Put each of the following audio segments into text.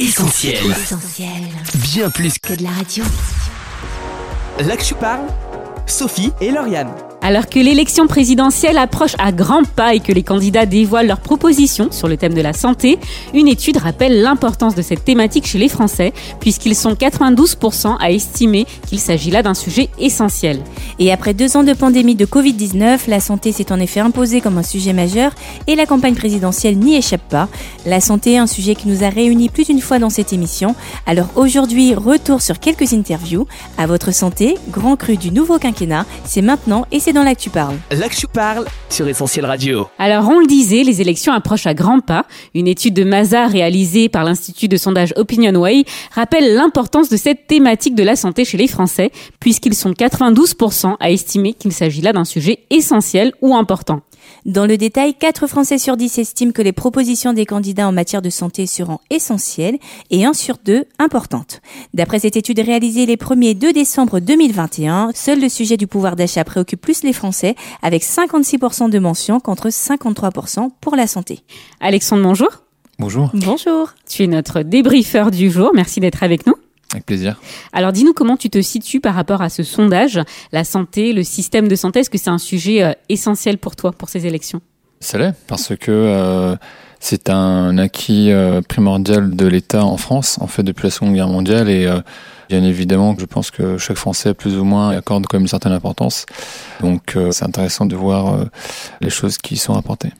Essentiel. Essentiel. Bien plus Que de la radio. Là que tu parles, Sophie et Lauriane. Alors que l'élection présidentielle approche à grands pas et que les candidats dévoilent leurs propositions sur le thème de la santé, une étude rappelle l'importance de cette thématique chez les Français, puisqu'ils sont 92% à estimer qu'il s'agit là d'un sujet essentiel. Et après deux ans de pandémie de Covid-19, la santé s'est en effet imposée comme un sujet majeur et la campagne présidentielle n'y échappe pas. La santé est un sujet qui nous a réunis plus d'une fois dans cette émission. Alors aujourd'hui, retour sur quelques interviews. À votre santé, grand cru du nouveau quinquennat, c'est maintenant et c'est dans là que tu parles. Là que tu parles sur Essentiel Radio. Alors on le disait, les élections approchent à grands pas. Une étude de Mazar réalisée par l'Institut de sondage OpinionWay rappelle l'importance de cette thématique de la santé chez les Français, puisqu'ils sont 92% à estimer qu'il s'agit là d'un sujet essentiel ou important. Dans le détail, 4 Français sur 10 estiment que les propositions des candidats en matière de santé seront essentielles et 1 sur 2 importantes. D'après cette étude réalisée les 1er 2 décembre 2021, seul le sujet du pouvoir d'achat préoccupe plus les Français avec 56% de mentions contre 53% pour la santé. Alexandre, bonjour. Bonjour. Bonjour. Tu es notre débriefeur du jour. Merci d'être avec nous. Avec plaisir. Alors dis-nous comment tu te situes par rapport à ce sondage, la santé, le système de santé, est-ce que c'est un sujet euh, essentiel pour toi, pour ces élections? Ça l'est, parce que euh, c'est un acquis euh, primordial de l'État en France, en fait, depuis la Seconde Guerre mondiale, et euh, bien évidemment, je pense que chaque Français, plus ou moins, accorde quand même une certaine importance. Donc euh, c'est intéressant de voir les choses qui sont rapportées.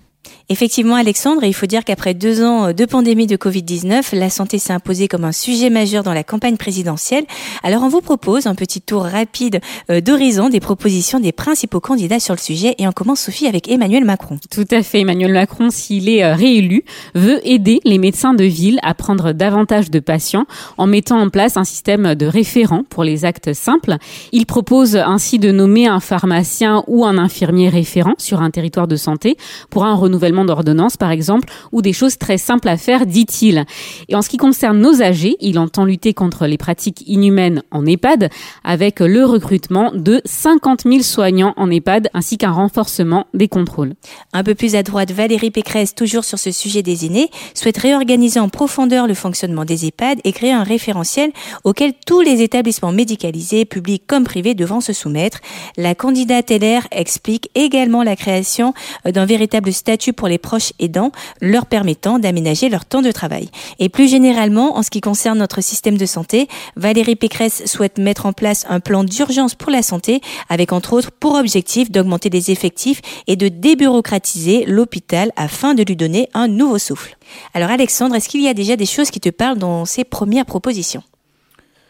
Effectivement, Alexandre, il faut dire qu'après deux ans de pandémie de Covid-19, la santé s'est imposée comme un sujet majeur dans la campagne présidentielle. Alors, on vous propose un petit tour rapide euh, d'horizon des propositions des principaux candidats sur le sujet. Et on commence, Sophie, avec Emmanuel Macron. Tout à fait. Emmanuel Macron, s'il est euh, réélu, veut aider les médecins de ville à prendre davantage de patients en mettant en place un système de référents pour les actes simples. Il propose ainsi de nommer un pharmacien ou un infirmier référent sur un territoire de santé pour un renouvellement d'ordonnance, par exemple, ou des choses très simples à faire, dit-il. Et en ce qui concerne nos âgés, il entend lutter contre les pratiques inhumaines en EHPAD avec le recrutement de 50 000 soignants en EHPAD ainsi qu'un renforcement des contrôles. Un peu plus à droite, Valérie Pécresse, toujours sur ce sujet des aînés, souhaite réorganiser en profondeur le fonctionnement des EHPAD et créer un référentiel auquel tous les établissements médicalisés, publics comme privés, devront se soumettre. La candidate LR explique également la création d'un véritable statut pour les proches aidants, leur permettant d'aménager leur temps de travail. Et plus généralement, en ce qui concerne notre système de santé, Valérie Pécresse souhaite mettre en place un plan d'urgence pour la santé, avec entre autres pour objectif d'augmenter les effectifs et de débureaucratiser l'hôpital afin de lui donner un nouveau souffle. Alors Alexandre, est-ce qu'il y a déjà des choses qui te parlent dans ces premières propositions?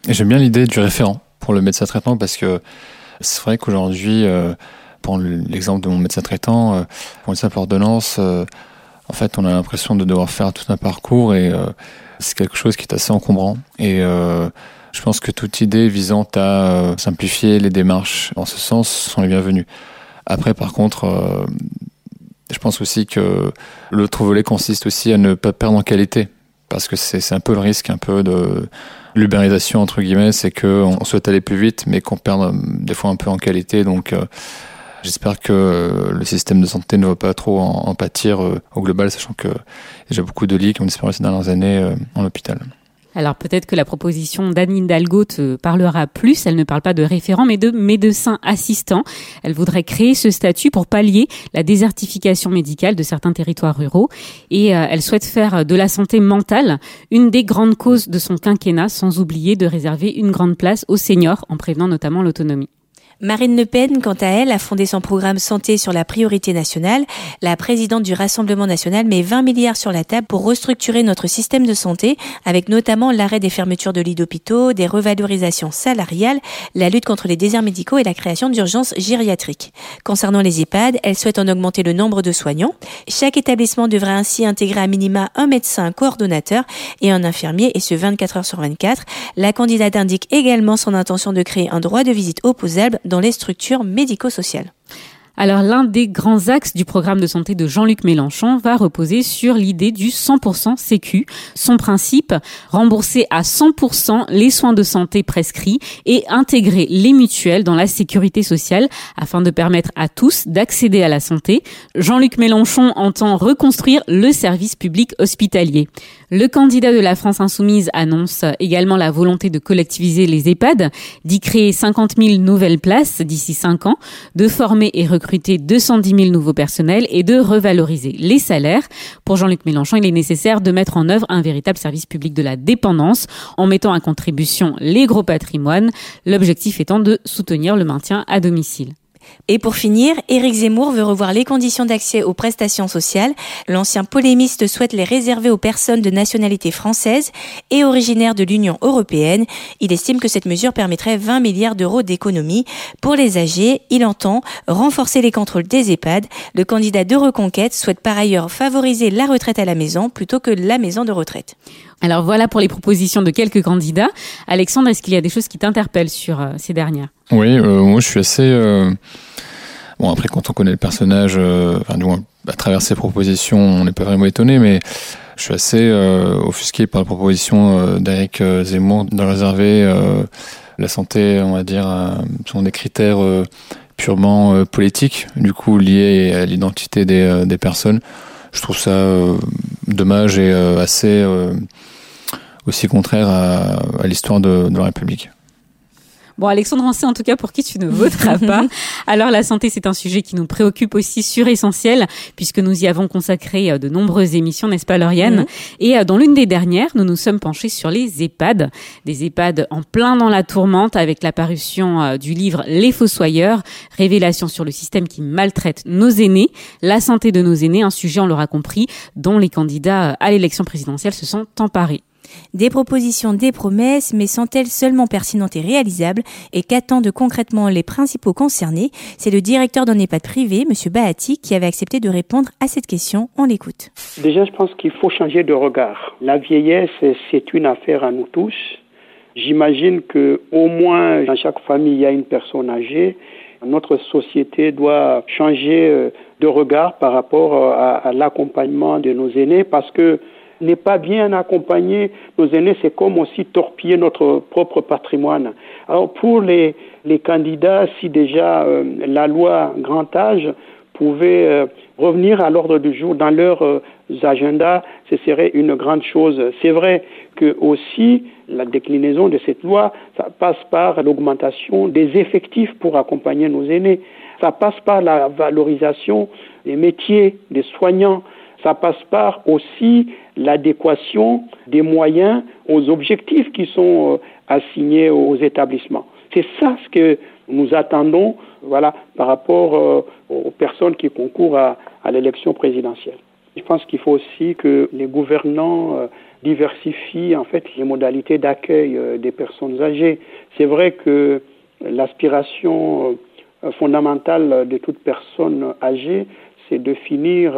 J'aime bien l'idée du référent pour le médecin traitant parce que c'est vrai qu'aujourd'hui, euh, pour l'exemple de mon médecin traitant, euh, pour une simple ordonnance, euh, en fait, on a l'impression de devoir faire tout un parcours et euh, c'est quelque chose qui est assez encombrant. Et je pense que toute idée visant à simplifier les démarches en ce sens sont les bienvenues. Après, par contre, je pense aussi que l'autre volet consiste aussi à ne pas perdre en qualité. Parce que c'est un peu le risque un peu de l'ubérisation, entre guillemets, c'est qu'on souhaite aller plus vite, mais qu'on perd euh, des fois un peu en qualité. Donc, j'espère que le système de santé ne va pas trop en, pâtir euh, au global, sachant que déjà beaucoup de lits qui ont disparu ces dernières années euh, en hôpital. Alors peut-être que la proposition d'Anne Hidalgo te parlera plus. Elle ne parle pas de référent, mais de médecin assistant. Elle voudrait créer ce statut pour pallier la désertification médicale de certains territoires ruraux. Et euh, elle souhaite faire de la santé mentale une des grandes causes de son quinquennat, sans oublier de réserver une grande place aux seniors, en prévenant notamment l'autonomie. Marine Le Pen, quant à elle, a fondé son programme santé sur la priorité nationale. La présidente du Rassemblement national met 20 milliards sur la table pour restructurer notre système de santé, avec notamment l'arrêt des fermetures de lits d'hôpitaux, des revalorisations salariales, la lutte contre les déserts médicaux et la création d'urgences gériatriques. Concernant les EHPAD, elle souhaite en augmenter le nombre de soignants. Chaque établissement devrait ainsi intégrer à minima un médecin un coordonnateur et un infirmier, et ce 24 heures sur 24. La candidate indique également son intention de créer un droit de visite opposable dans les structures médico-sociales. Alors l'un des grands axes du programme de santé de Jean-Luc Mélenchon va reposer sur l'idée du 100% sécu. Son principe, rembourser à 100% les soins de santé prescrits et intégrer les mutuelles dans la sécurité sociale afin de permettre à tous d'accéder à la santé. Jean-Luc Mélenchon entend reconstruire le service public hospitalier. Le candidat de la France insoumise annonce également la volonté de collectiviser les EHPAD, d'y créer 50 000 nouvelles places d'ici 5 ans, de former et recruter 210 000 nouveaux personnels et de revaloriser les salaires. Pour Jean-Luc Mélenchon, il est nécessaire de mettre en œuvre un véritable service public de la dépendance en mettant à contribution les gros patrimoines, l'objectif étant de soutenir le maintien à domicile. Et pour finir, Éric Zemmour veut revoir les conditions d'accès aux prestations sociales. L'ancien polémiste souhaite les réserver aux personnes de nationalité française et originaires de l'Union européenne. Il estime que cette mesure permettrait 20 milliards d'euros d'économies. Pour les âgés, il entend renforcer les contrôles des EHPAD. Le candidat de Reconquête souhaite par ailleurs favoriser la retraite à la maison plutôt que la maison de retraite. Alors voilà pour les propositions de quelques candidats. Alexandre, est-ce qu'il y a des choses qui t'interpellent sur euh, ces dernières? Oui, euh, moi je suis assez... Euh, bon après quand on connaît le personnage, enfin du moins à travers ses propositions, on n'est pas vraiment étonné, mais je suis assez offusqué par la proposition d'Eric Zemmour de réserver la santé, on va dire, sont des critères purement politiques, du coup liés à l'identité des, des personnes. Je trouve ça dommage et assez aussi contraire à, à l'histoire de, de la République. Bon, Alexandre, on sait en tout cas pour qui tu ne voteras pas. Alors, la santé, c'est un sujet qui nous préoccupe aussi sur essentiel, puisque nous y avons consacré euh, de nombreuses émissions, n'est-ce pas, Lauriane Et euh, dans l'une des dernières, nous nous sommes penchés sur les EHPAD. Des EHPAD en plein dans la tourmente avec la parution euh, du livre Les Fossoyeurs, révélation sur le système qui maltraite nos aînés, la santé de nos aînés, un sujet, on l'aura compris, dont les candidats à l'élection présidentielle se sont emparés. Des propositions, des promesses, mais sont-elles seulement pertinentes et réalisables Et qu'attendent concrètement les principaux concernés C'est le directeur d'un EHPAD privé, M. Bahati, qui avait accepté de répondre à cette question. On l'écoute. Déjà, je pense qu'il faut changer de regard. La vieillesse, c'est une affaire à nous tous. J'imagine que au moins dans chaque famille, il y a une personne âgée. Notre société doit changer euh, de regard par rapport euh, à l'accompagnement de nos aînés parce que n'est pas bien accompagner nos aînés, c'est comme aussi torpiller notre propre patrimoine. Alors pour les, les candidats, si déjà euh, la loi grand âge pouvait euh, revenir à l'ordre du jour dans leurs euh, agendas, ce serait une grande chose. C'est vrai que aussi la déclinaison de cette loi, ça passe par l'augmentation des effectifs pour accompagner nos aînés. Ça passe par la valorisation des métiers, des soignants. Ça passe par aussi l'adéquation des moyens aux objectifs qui sont euh, assignés aux établissements. C'est ça ce que nous attendons voilà, par rapport euh, aux personnes qui concourent à, l'élection présidentielle. Je pense qu'il faut aussi que les gouvernants euh, diversifient en fait les modalités d'accueil des personnes âgées. C'est vrai que l'aspiration fondamentale de toute personne âgée, c'est de finir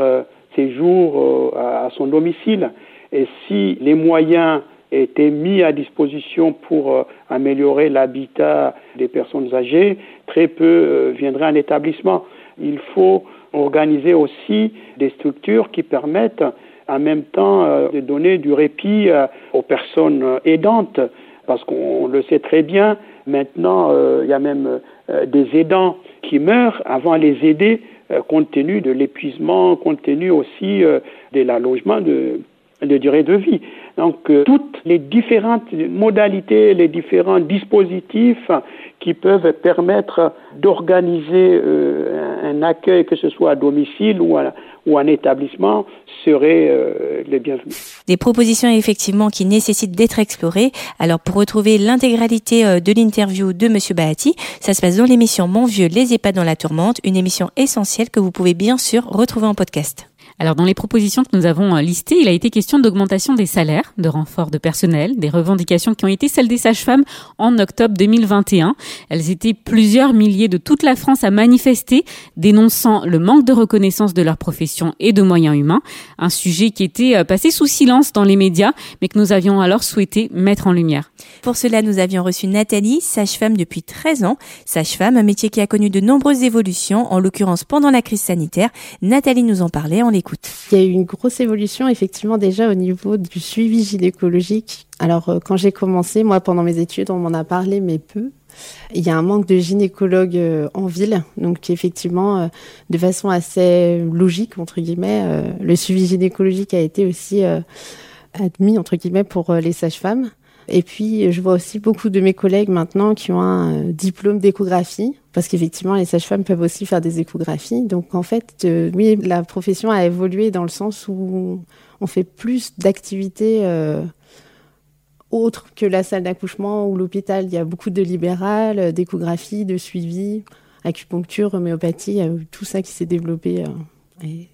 séjour euh, à son domicile. Et si les moyens étaient mis à disposition pour euh, améliorer l'habitat des personnes âgées, très peu euh, viendraient en établissement. Il faut organiser aussi des structures qui permettent en même temps de donner du répit aux personnes aidantes, parce qu'on le sait très bien, maintenant il y a même des aidants qui meurent avant les aider compte tenu de l'épuisement, compte tenu aussi euh, de l'allongement de, de durée de vie. Donc euh, toutes les différentes modalités, les différents dispositifs qui peuvent permettre d'organiser un accueil, que ce soit à domicile ou, à, ou en établissement, seraient les bienvenus. Des propositions effectivement qui nécessitent d'être explorées. Alors pour retrouver l'intégralité de l'interview de Monsieur Bahati, ça se passe dans l'émission Mon vieux les EHPAD dans la tourmente, une émission essentielle que vous pouvez bien sûr retrouver en podcast. Alors dans les propositions que nous avons euh, listées, il a été question d'augmentation des salaires, de renfort de personnel, des revendications qui ont été celles des sages-femmes en octobre 2021. Elles étaient plusieurs milliers de toute la France à manifester, dénonçant le manque de reconnaissance de leur profession et de moyens humains, un sujet qui était euh, passé sous silence dans les médias, mais que nous avions alors souhaité mettre en lumière. Pour cela, nous avions reçu Nathalie, sage-femme depuis 13 ans. Sage-femme, un métier qui a connu de nombreuses évolutions, en l'occurrence pendant la crise sanitaire. Nathalie nous en parlait, on Il y a eu une grosse évolution effectivement déjà au niveau du suivi gynécologique. Alors euh, quand j'ai commencé, moi pendant mes études, on m'en a parlé mais peu. Il y a un manque de gynécologues euh, en ville, donc effectivement, euh, de façon assez logique entre guillemets, le suivi gynécologique a été aussi admis entre guillemets pour les sages-femmes. Et puis, je vois aussi beaucoup de mes collègues maintenant qui ont un diplôme d'échographie, parce qu'effectivement, les sages-femmes peuvent aussi faire des échographies. Donc, en fait, oui, la profession a évolué dans le sens où on fait plus d'activités autre que la salle d'accouchement ou l'hôpital. Il y a beaucoup de libéral, euh, d'échographie, de suivi, acupuncture, homéopathie, tout ça qui s'est développé. Euh,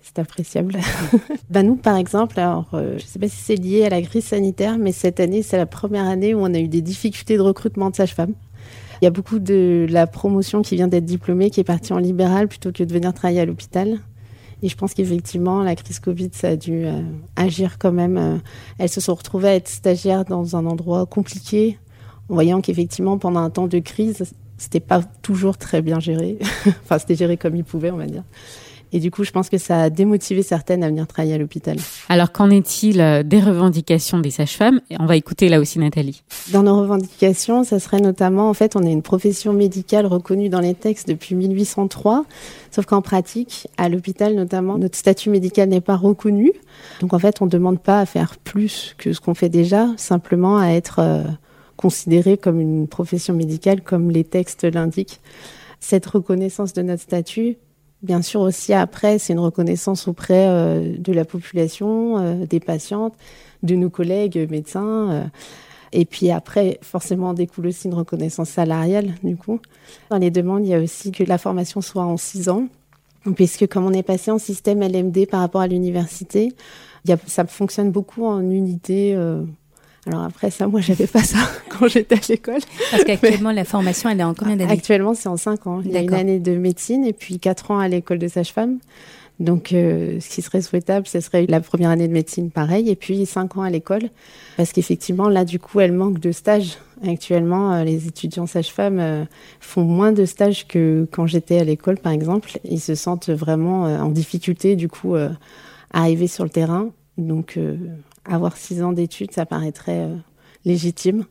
c'est appréciable. ben nous, par exemple, alors, euh, je ne sais pas si c'est lié à la crise sanitaire, mais cette année, c'est la première année où on a eu des difficultés de recrutement de sages-femmes. Il y a beaucoup de la promotion qui vient d'être diplômée qui est partie en libéral plutôt que de venir travailler à l'hôpital. Et je pense qu'effectivement, la crise Covid, ça a dû euh, agir quand même. Euh, elles se sont retrouvées à être stagiaires dans un endroit compliqué, en voyant qu'effectivement, pendant un temps de crise, c'était pas toujours très bien géré. enfin, c'était géré comme ils pouvaient, on va dire. Et du coup, je pense que ça a démotivé certaines à venir travailler à l'hôpital. Alors, qu'en est-il euh, des revendications des sages-femmes? On va écouter là aussi Nathalie. Dans nos revendications, ça serait notamment, en fait, on est une profession médicale reconnue dans les textes depuis 1803, sauf qu'en pratique, à l'hôpital notamment, notre statut médical n'est pas reconnu. Donc, en fait, on ne demande pas à faire plus que ce qu'on fait déjà, simplement à être euh, considéré comme une profession médicale, comme les textes l'indiquent. Cette reconnaissance de notre statut Bien sûr aussi après, c'est une reconnaissance auprès euh, de la population, euh, des patientes, de nos collègues médecins. Euh. et puis après, forcément, découle aussi une reconnaissance salariale, du coup. Dans les demandes, il y a aussi que la formation soit en six ans, puisque comme on est passé en système LMD par rapport à l'université, ça fonctionne beaucoup en unité alors après ça, moi j'avais pas ça quand j'étais à l'école. Parce qu'actuellement la formation elle est en combien d'années Actuellement c'est en 5 ans. Il y a une année de médecine et puis 4 ans à l'école de sage-femme. Donc euh, ce qui serait souhaitable, ce serait la première année de médecine pareil et puis 5 ans à l'école. Parce qu'effectivement là du coup elle manque de stages. Actuellement euh, les étudiants sage-femmes euh, font moins de stages que quand j'étais à l'école par exemple. Ils se sentent vraiment en difficulté du coup à arriver sur le terrain. Donc avoir six ans d'études, ça paraîtrait euh, légitime.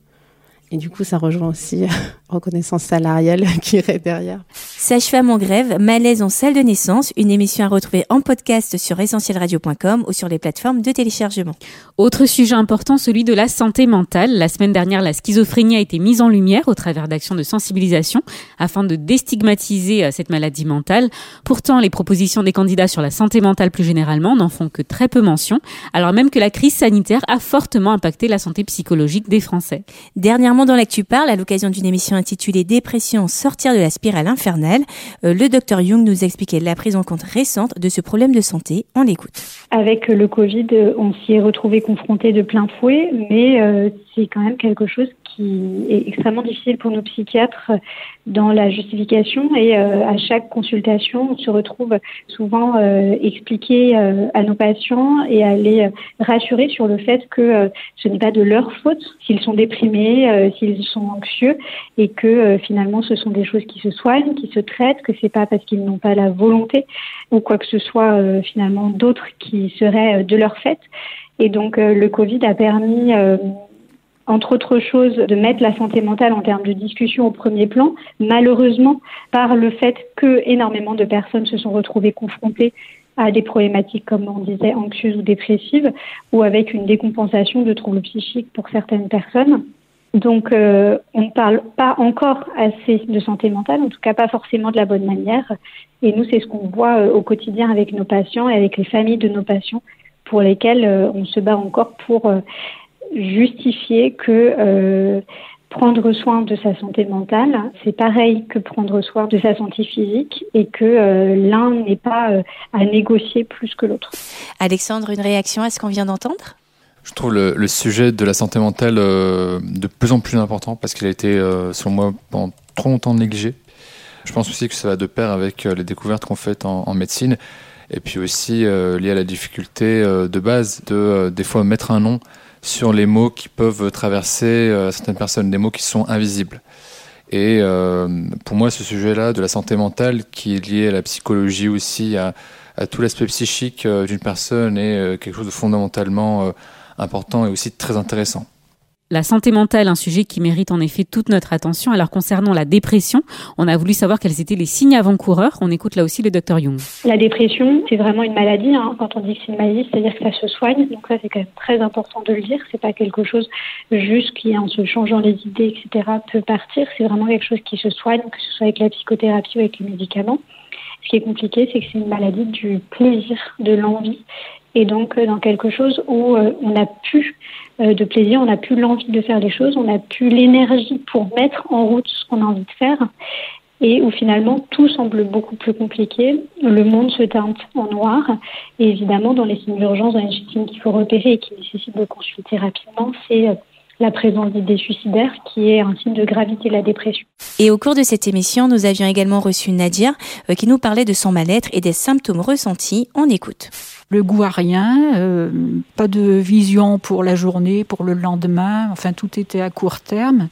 Et du coup, ça rejoint aussi euh, reconnaissance salariale qui irait derrière. Sage-femme en grève, malaise en salle de naissance, une émission à retrouver en podcast sur essentielradio.com ou sur les plateformes de téléchargement. Autre sujet important, celui de la santé mentale. La semaine dernière, la schizophrénie a été mise en lumière au travers d'actions de sensibilisation afin de déstigmatiser euh, cette maladie mentale. Pourtant, les propositions des candidats sur la santé mentale plus généralement n'en font que très peu mention, alors même que la crise sanitaire a fortement impacté la santé psychologique des Français. Dernièrement, dans l'actu parle, à l'occasion d'une émission intitulée Dépression, sortir de la spirale infernale, euh, le docteur Jung nous expliquait la prise en compte récente de ce problème de santé. On l'écoute. Avec le Covid, on s'y est retrouvé confronté de plein fouet, mais euh, c'est quand même quelque chose qui est extrêmement difficile pour nos psychiatres dans la justification et euh, à chaque consultation, on se retrouve souvent euh, expliquer euh, à nos patients et à les rassurer sur le fait que ce n'est pas de leur faute s'ils sont déprimés, s'ils sont anxieux et que finalement ce sont des choses qui se soignent, qui se traitent, que c'est pas parce qu'ils n'ont pas la volonté ou quoi que ce soit finalement d'autres qui seraient de leur fait. Et donc le Covid a permis entre autres choses, de mettre la santé mentale en termes de discussion au premier plan, malheureusement par le fait que énormément de personnes se sont retrouvées confrontées à des problématiques, comme on disait, anxieuses ou dépressives, ou avec une décompensation de troubles psychiques pour certaines personnes. Donc, euh, on ne parle pas encore assez de santé mentale, en tout cas pas forcément de la bonne manière. Et nous, c'est ce qu'on voit euh, au quotidien avec nos patients et avec les familles de nos patients, pour lesquels euh, on se bat encore pour justifier que euh, prendre soin de sa santé mentale, c'est pareil que prendre soin de sa santé physique et que euh, l'un n'est pas euh, à négocier plus que l'autre. Alexandre, une réaction à ce qu'on vient d'entendre? Je trouve le, sujet de la santé mentale de plus en plus important parce qu'il a été, selon moi, pendant trop longtemps négligé. Je pense aussi que ça va de pair avec les découvertes qu'on fait en, en, médecine et puis aussi lié à la difficulté de base de des fois mettre un nom sur les mots qui peuvent traverser euh, certaines personnes, des mots qui sont invisibles. Et euh, pour moi, ce sujet-là de la santé mentale, qui est lié à la psychologie aussi, à, tout l'aspect psychique euh, d'une personne, est quelque chose de fondamentalement important et aussi très intéressant. La santé mentale, un sujet qui mérite en effet toute notre attention. Alors concernant la dépression, on a voulu savoir quels étaient les signes avant-coureurs. On écoute là aussi le docteur Jung. La dépression, c'est vraiment une maladie. Hein. Quand on dit que c'est une maladie, c'est-à-dire que ça se soigne. Donc ça, c'est quand même très important de le dire. C'est pas quelque chose juste qui, en se changeant les idées, etc., peut partir. C'est vraiment quelque chose qui se soigne, que ce soit avec la psychothérapie ou avec les médicaments. Ce qui est compliqué, c'est que c'est une maladie du plaisir, de l'envie et donc euh, dans quelque chose où euh, on n'a plus euh, de plaisir, on n'a plus l'envie de faire les choses, on n'a plus l'énergie pour mettre en route ce qu'on a envie de faire. Et où finalement tout semble beaucoup plus compliqué, le monde se teinte en noir. Et évidemment dans les signes d'urgence, dans les signes qu'il faut repérer et qui nécessitent de consulter rapidement, c'est la présence d'idées suicidaires, qui est un signe de gravité de la dépression. Et au cours de cette émission, nous avions également reçu Nadia, qui nous parlait de son mal-être et des symptômes ressentis. On écoute le goût à rien, euh, pas de vision pour la journée, pour le lendemain, enfin tout était à court terme.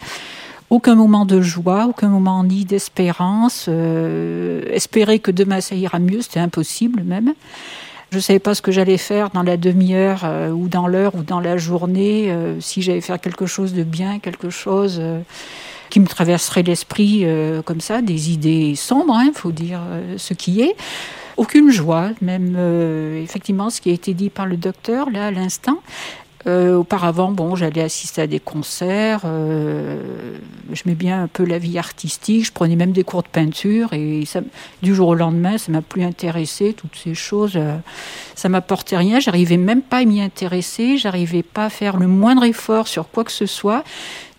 Aucun moment de joie, aucun moment ni d'espérance. Euh, espérer que demain ça ira mieux, c'était impossible même. Je ne savais pas ce que j'allais faire dans la demi-heure euh, ou dans l'heure ou dans la journée, si j'allais faire quelque chose de bien, quelque chose qui me traverserait l'esprit comme ça, des idées sombres, il hein, faut dire ce qui est aucune joie, même euh, effectivement ce qui a été dit par le docteur là à l'instant. Euh, auparavant, bon, j'allais assister à des concerts, euh, je mets bien un peu la vie artistique, je prenais même des cours de peinture et du jour au lendemain, ça m'a plus intéressé, toutes ces choses, euh, ça m'apportait rien, j'arrivais même pas à m'y intéresser, j'arrivais pas à faire le moindre effort sur quoi que ce soit,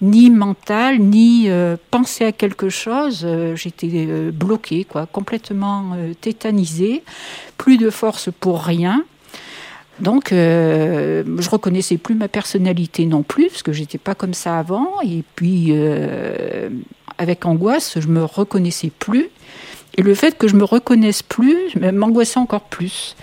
ni mental, ni penser à quelque chose, j'étais bloquée, quoi, complètement tétanisée, plus de force pour rien. Donc, euh, je reconnaissais plus ma personnalité non plus, parce que j'étais pas comme ça avant. Et puis, euh, avec angoisse, je me reconnaissais plus. Et le fait que je me reconnaisse plus m'angoissait encore plus.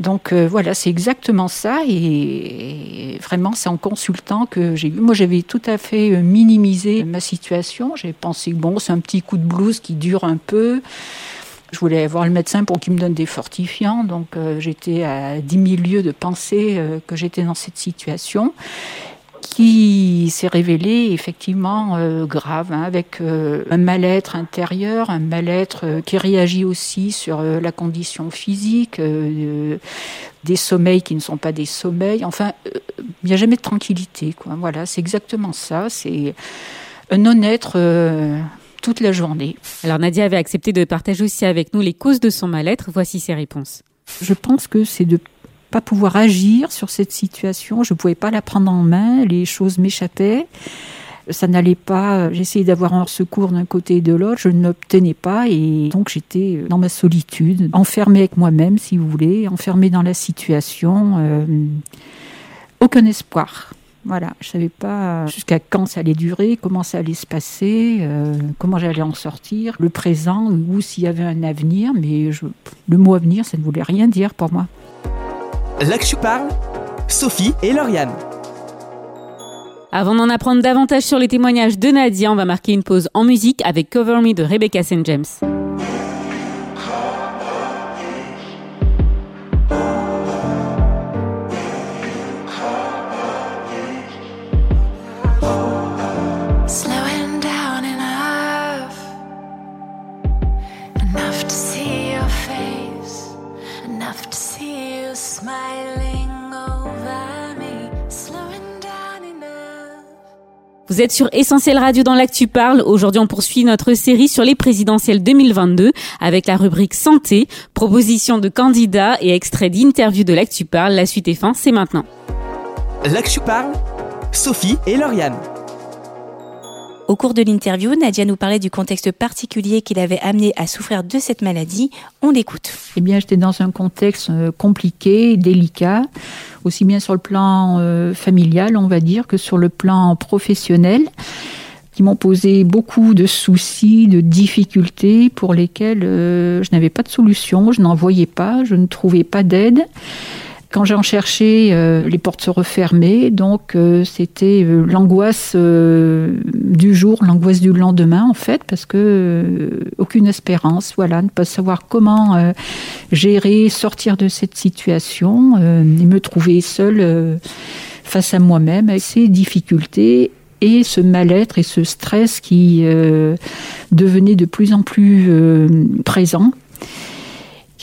Donc euh, voilà, c'est exactement ça. Et, vraiment, c'est en consultant que j'ai eu. Moi, j'avais tout à fait minimisé ma situation. J'ai pensé, bon, c'est un petit coup de blues qui dure un peu. Je voulais voir le médecin pour qu'il me donne des fortifiants, donc euh, j'étais à 10 000 lieues de penser euh, que j'étais dans cette situation qui s'est révélée effectivement euh, grave, hein, avec un mal-être intérieur, un mal-être qui réagit aussi sur la condition physique, des sommeils qui ne sont pas des sommeils. Enfin, il n'y a jamais de tranquillité. Quoi. Voilà, c'est exactement ça. C'est un non-être toute la journée. Alors Nadia avait accepté de partager aussi avec nous les causes de son mal-être. Voici ses réponses. Je pense que c'est de pas pouvoir agir sur cette situation. Je ne pouvais pas la prendre en main. Les choses m'échappaient. Ça n'allait pas. J'essayais d'avoir un secours d'un côté et de l'autre. Je n'obtenais pas. Et donc, j'étais dans ma solitude, enfermée avec moi-même, si vous voulez, enfermée dans la situation. Euh, aucun espoir. Voilà, je savais pas jusqu'à quand ça allait durer, comment ça allait se passer, euh, comment j'allais en sortir, le présent ou s'il y avait un avenir, mais le mot avenir, ça ne voulait rien dire pour moi. Là que je parle, Sophie et Lauriane. Avant d'en apprendre davantage sur les témoignages de Nadia, on va marquer une pause en musique avec Cover Me de Rebecca St. James. Vous êtes sur Essentiel Radio dans l'actu parle. Aujourd'hui, on poursuit notre série sur les présidentielles 2022 avec la rubrique santé, proposition de candidats et extrait d'interview de l'actu parle. La suite est fin, c'est maintenant. L'actu parle, Sophie et Lauriane. Au cours de l'interview, Nadia nous parlait du contexte particulier qui l'avait amené à souffrir de cette maladie. On l'écoute. Eh bien, j'étais dans un contexte euh, compliqué, délicat, aussi bien sur le plan euh, familial, on va dire, que sur le plan professionnel qui m'ont posé beaucoup de soucis, de difficultés pour lesquelles euh, je n'avais pas de solution, je n'en voyais pas, je ne trouvais pas d'aide. Quand j'en cherchais, euh, les portes se refermaient, donc euh, c'était euh, l'angoisse du jour, l'angoisse du lendemain en fait, parce que aucune espérance, voilà, ne pas savoir comment gérer, sortir de cette situation et me trouver seule face à moi-même, avec ces difficultés et ce mal-être et ce stress qui euh, devenait de plus en plus euh, présent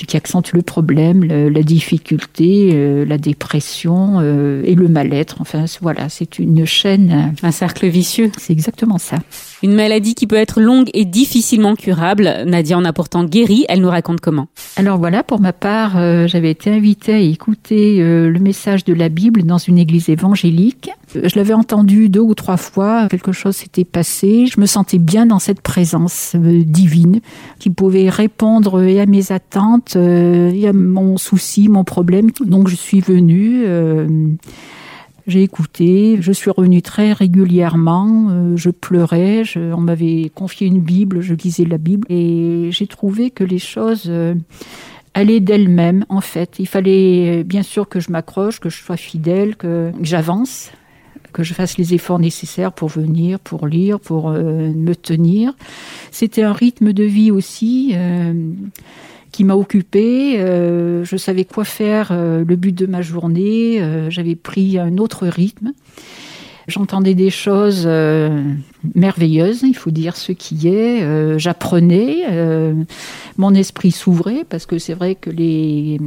qui accentue le problème, la difficulté, euh, la dépression euh, et le mal-être. Enfin, voilà, c'est une chaîne. Un cercle vicieux. C'est exactement ça. Une maladie qui peut être longue et difficilement curable. Nadia en a pourtant guéri. Elle nous raconte comment. Alors voilà, pour ma part, euh, j'avais été invitée à écouter le message de la Bible dans une église évangélique. Je l'avais entendu deux ou trois fois, quelque chose s'était passé. Je me sentais bien dans cette présence divine qui pouvait répondre à mes attentes euh, a mon souci, mon problème. Donc je suis venue, euh, j'ai écouté, je suis revenue très régulièrement, euh, je pleurais, on m'avait confié une Bible, je lisais la Bible et j'ai trouvé que les choses allaient d'elles-mêmes en fait. Il fallait bien sûr que je m'accroche, que je sois fidèle, que j'avance que je fasse les efforts nécessaires pour venir, pour lire, pour me tenir. C'était un rythme de vie aussi qui m'a occupée. Euh, je savais quoi faire euh, le but de ma journée. Euh, j'avais pris un autre rythme. J'entendais des choses merveilleuses, il faut dire ce qui est. J'apprenais, mon esprit s'ouvrait parce que c'est vrai que les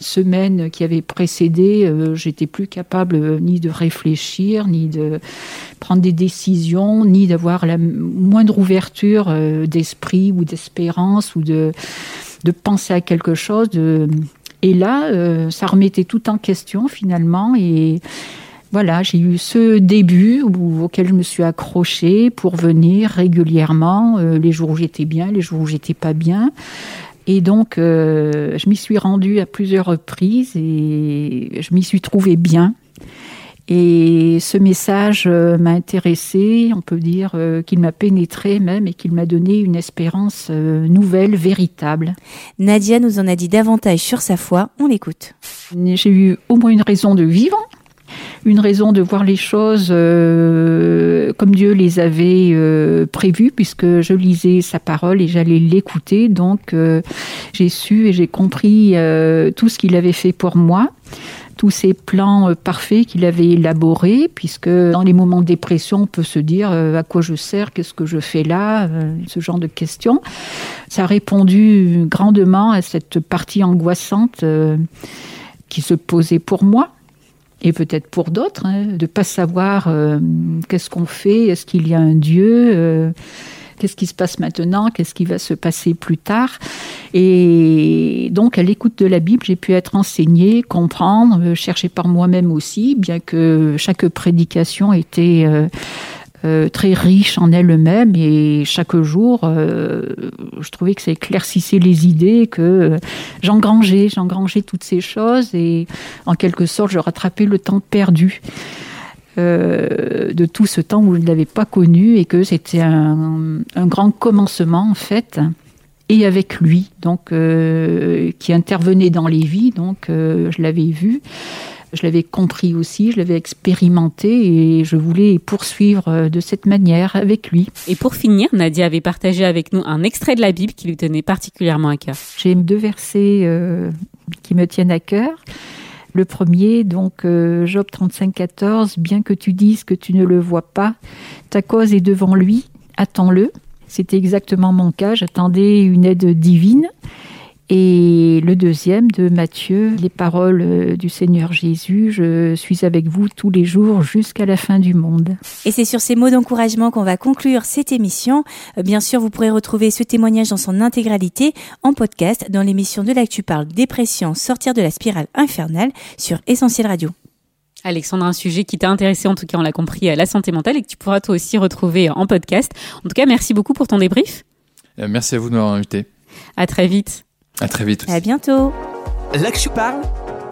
semaines qui avaient précédé, j'étais plus capable ni de réfléchir, ni de prendre des décisions, ni d'avoir la moindre ouverture d'esprit ou d'espérance ou de de penser à quelque chose. De... Et là, euh, ça remettait tout en question finalement. Et voilà, j'ai eu ce début auquel je me suis accrochée pour venir régulièrement, euh, les jours où j'étais bien, les jours où j'étais pas bien. Et donc, euh, je m'y suis rendue à plusieurs reprises et je m'y suis trouvée bien. Et ce message euh, m'a intéressé, on peut dire euh, qu'il m'a pénétré même et qu'il m'a donné une espérance euh, nouvelle, véritable. Nadia nous en a dit davantage sur sa foi, on l'écoute. J'ai eu au moins une raison de vivre, une raison de voir les choses comme Dieu les avait prévues, puisque je lisais sa parole et j'allais l'écouter. Donc j'ai su et j'ai compris tout ce qu'il avait fait pour moi tous ces plans euh, parfaits qu'il avait élaborés, puisque dans les moments de dépression, on peut se dire euh, à quoi je sers, qu'est-ce que je fais là, euh, ce genre de questions. Ça a répondu grandement à cette partie angoissante qui se posait pour moi et peut-être pour d'autres, hein, de pas savoir qu'est-ce qu'on fait, est-ce qu'il y a un Dieu qu'est-ce qui se passe maintenant, qu'est-ce qui va se passer plus tard. Et donc, à l'écoute de la Bible, j'ai pu être enseignée, comprendre, euh, chercher par moi-même aussi, bien que chaque prédication était... Euh, euh, très riche en elle-même et chaque jour, je trouvais que ça éclaircissait les idées, que j'engrangeais, j'engrangeais toutes ces choses et en quelque sorte, je rattrapais le temps perdu. De tout ce temps où je ne l'avais pas connu et que c'était un, grand commencement en fait et avec lui donc euh, qui intervenait dans les vies donc euh, je l'avais vu je l'avais compris aussi, je l'avais expérimenté et je voulais poursuivre de cette manière avec lui. Et pour finir, Nadia avait partagé avec nous un extrait de la Bible qui lui tenait particulièrement à cœur. J'ai deux versets qui me tiennent à cœur. Le premier, donc euh, Job 35, 14, bien que tu dises que tu ne le vois pas, ta cause est devant lui, attends-le. C'était exactement mon cas, j'attendais une aide divine. Et le deuxième de Matthieu, les paroles euh, du Seigneur Jésus, je suis avec vous tous les jours jusqu'à la fin du monde. Et c'est sur ces mots d'encouragement qu'on va conclure cette émission. Euh, bien sûr, vous pourrez retrouver ce témoignage dans son intégralité en podcast dans l'émission de l'Actu Parle Dépression, sortir de la spirale infernale sur Essentiel Radio. Alexandre, un sujet qui t'a intéressé, en tout cas on l'a compris, à la santé mentale et que tu pourras toi aussi retrouver en podcast. En tout cas, merci beaucoup pour ton débrief. Merci à vous de m'avoir invité. À très vite. À très vite. À bientôt. L'Actu Parle,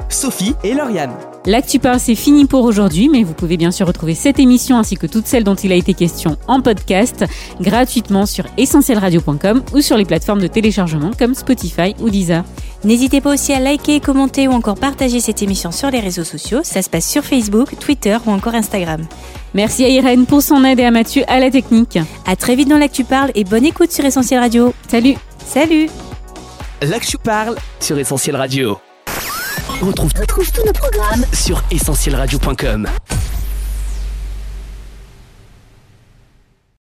Sophie et Lauriane. L'Actu Parle, c'est fini pour aujourd'hui, mais vous pouvez bien sûr retrouver cette émission ainsi que toutes celles dont il a été question en podcast gratuitement sur essentielradio.com ou sur les plateformes de téléchargement comme Spotify ou Deezer. N'hésitez pas aussi à liker, commenter ou encore partager cette émission sur les réseaux sociaux. Ça se passe sur Facebook, Twitter ou encore Instagram. Merci à Irène pour son aide et à Mathieu à la technique. À très vite dans l'Actu Parle et bonne écoute sur Essentiel Radio. Salut Salut L'Actu parle sur Essentiel Radio. Retrouve, retrouve tous nos programmes sur essentielradio.com.